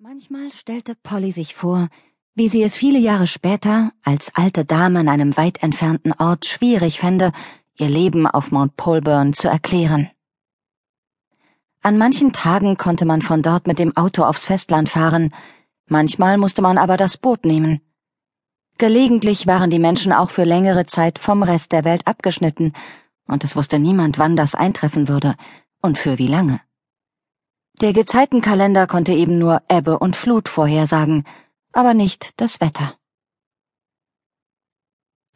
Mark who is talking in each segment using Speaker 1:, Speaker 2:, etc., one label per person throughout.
Speaker 1: Manchmal stellte Polly sich vor, wie sie es viele Jahre später als alte Dame an einem weit entfernten Ort schwierig fände, ihr Leben auf Mount Polburn zu erklären. An manchen Tagen konnte man von dort mit dem Auto aufs Festland fahren, manchmal musste man aber das Boot nehmen. Gelegentlich waren die Menschen auch für längere Zeit vom Rest der Welt abgeschnitten, und es wusste niemand, wann das eintreffen würde und für wie lange. Der Gezeitenkalender konnte eben nur Ebbe und Flut vorhersagen, aber nicht das Wetter.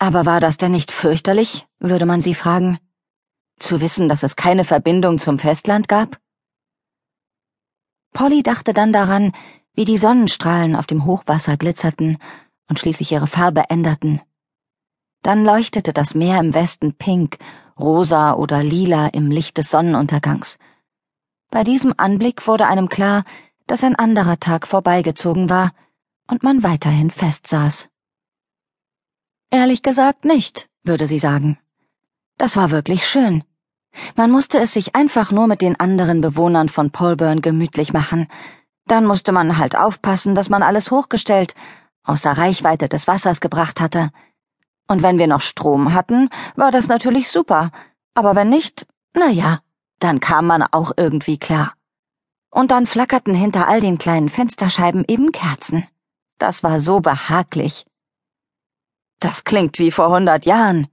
Speaker 1: Aber war das denn nicht fürchterlich, würde man sie fragen, zu wissen, dass es keine Verbindung zum Festland gab? Polly dachte dann daran, wie die Sonnenstrahlen auf dem Hochwasser glitzerten und schließlich ihre Farbe änderten. Dann leuchtete das Meer im Westen pink, rosa oder lila im Licht des Sonnenuntergangs, bei diesem Anblick wurde einem klar, dass ein anderer Tag vorbeigezogen war und man weiterhin festsaß. Ehrlich gesagt nicht, würde sie sagen. Das war wirklich schön. Man musste es sich einfach nur mit den anderen Bewohnern von Polburn gemütlich machen. Dann musste man halt aufpassen, dass man alles hochgestellt, außer Reichweite des Wassers gebracht hatte. Und wenn wir noch Strom hatten, war das natürlich super, aber wenn nicht, na ja. Dann kam man auch irgendwie klar. Und dann flackerten hinter all den kleinen Fensterscheiben eben Kerzen. Das war so behaglich. Das klingt wie vor hundert Jahren.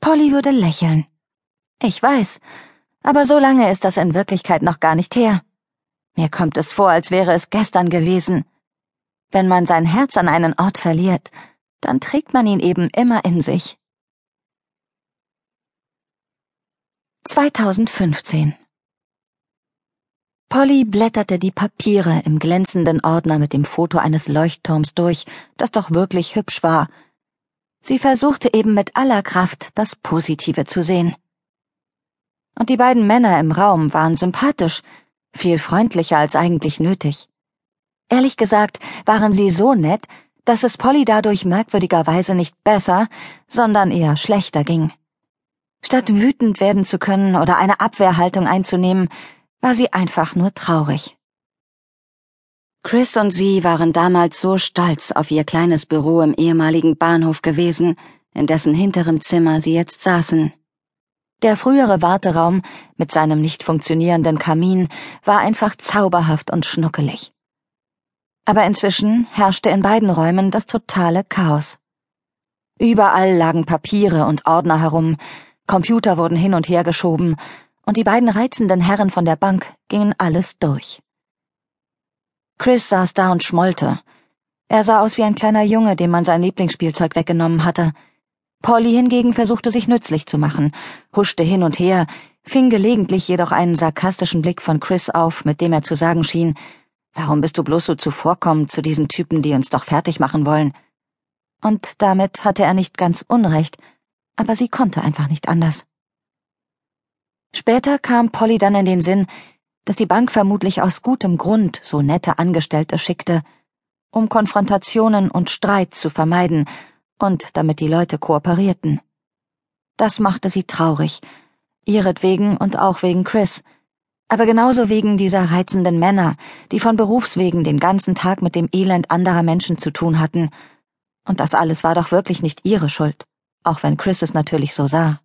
Speaker 1: Polly würde lächeln. Ich weiß, aber so lange ist das in Wirklichkeit noch gar nicht her. Mir kommt es vor, als wäre es gestern gewesen. Wenn man sein Herz an einen Ort verliert, dann trägt man ihn eben immer in sich. 2015 Polly blätterte die Papiere im glänzenden Ordner mit dem Foto eines Leuchtturms durch, das doch wirklich hübsch war. Sie versuchte eben mit aller Kraft, das Positive zu sehen. Und die beiden Männer im Raum waren sympathisch, viel freundlicher als eigentlich nötig. Ehrlich gesagt waren sie so nett, dass es Polly dadurch merkwürdigerweise nicht besser, sondern eher schlechter ging. Statt wütend werden zu können oder eine Abwehrhaltung einzunehmen, war sie einfach nur traurig. Chris und sie waren damals so stolz auf ihr kleines Büro im ehemaligen Bahnhof gewesen, in dessen hinterem Zimmer sie jetzt saßen. Der frühere Warteraum mit seinem nicht funktionierenden Kamin war einfach zauberhaft und schnuckelig. Aber inzwischen herrschte in beiden Räumen das totale Chaos. Überall lagen Papiere und Ordner herum, Computer wurden hin und her geschoben, und die beiden reizenden Herren von der Bank gingen alles durch. Chris saß da und schmollte. Er sah aus wie ein kleiner Junge, dem man sein Lieblingsspielzeug weggenommen hatte. Polly hingegen versuchte sich nützlich zu machen, huschte hin und her, fing gelegentlich jedoch einen sarkastischen Blick von Chris auf, mit dem er zu sagen schien, Warum bist du bloß so zuvorkommend zu diesen Typen, die uns doch fertig machen wollen? Und damit hatte er nicht ganz Unrecht, aber sie konnte einfach nicht anders. Später kam Polly dann in den Sinn, dass die Bank vermutlich aus gutem Grund so nette Angestellte schickte, um Konfrontationen und Streit zu vermeiden und damit die Leute kooperierten. Das machte sie traurig, ihretwegen und auch wegen Chris, aber genauso wegen dieser reizenden Männer, die von Berufswegen den ganzen Tag mit dem Elend anderer Menschen zu tun hatten, und das alles war doch wirklich nicht ihre Schuld auch wenn Chris es natürlich so sah.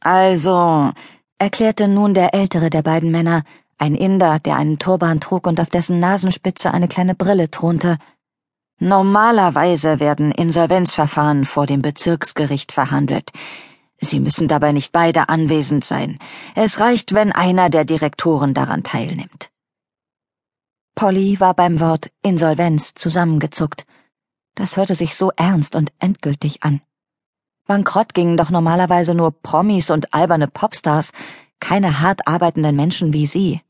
Speaker 1: Also, erklärte nun der ältere der beiden Männer, ein Inder, der einen Turban trug und auf dessen Nasenspitze eine kleine Brille thronte. Normalerweise werden Insolvenzverfahren vor dem Bezirksgericht verhandelt. Sie müssen dabei nicht beide anwesend sein. Es reicht, wenn einer der Direktoren daran teilnimmt. Polly war beim Wort Insolvenz zusammengezuckt. Das hörte sich so ernst und endgültig an. Bankrott gingen doch normalerweise nur Promis und alberne Popstars, keine hart arbeitenden Menschen wie sie.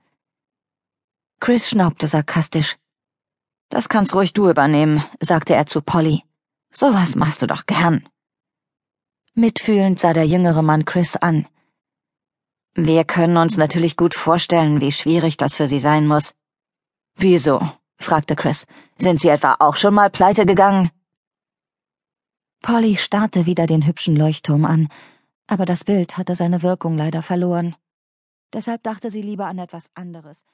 Speaker 1: Chris schnaubte sarkastisch. Das kannst ruhig du übernehmen, sagte er zu Polly. Sowas machst du doch gern. Mitfühlend sah der jüngere Mann Chris an. Wir können uns natürlich gut vorstellen, wie schwierig das für sie sein muss. Wieso? Fragte Chris. Sind Sie etwa auch schon mal pleite gegangen? Polly starrte wieder den hübschen Leuchtturm an, aber das Bild hatte seine Wirkung leider verloren. Deshalb dachte sie lieber an etwas anderes.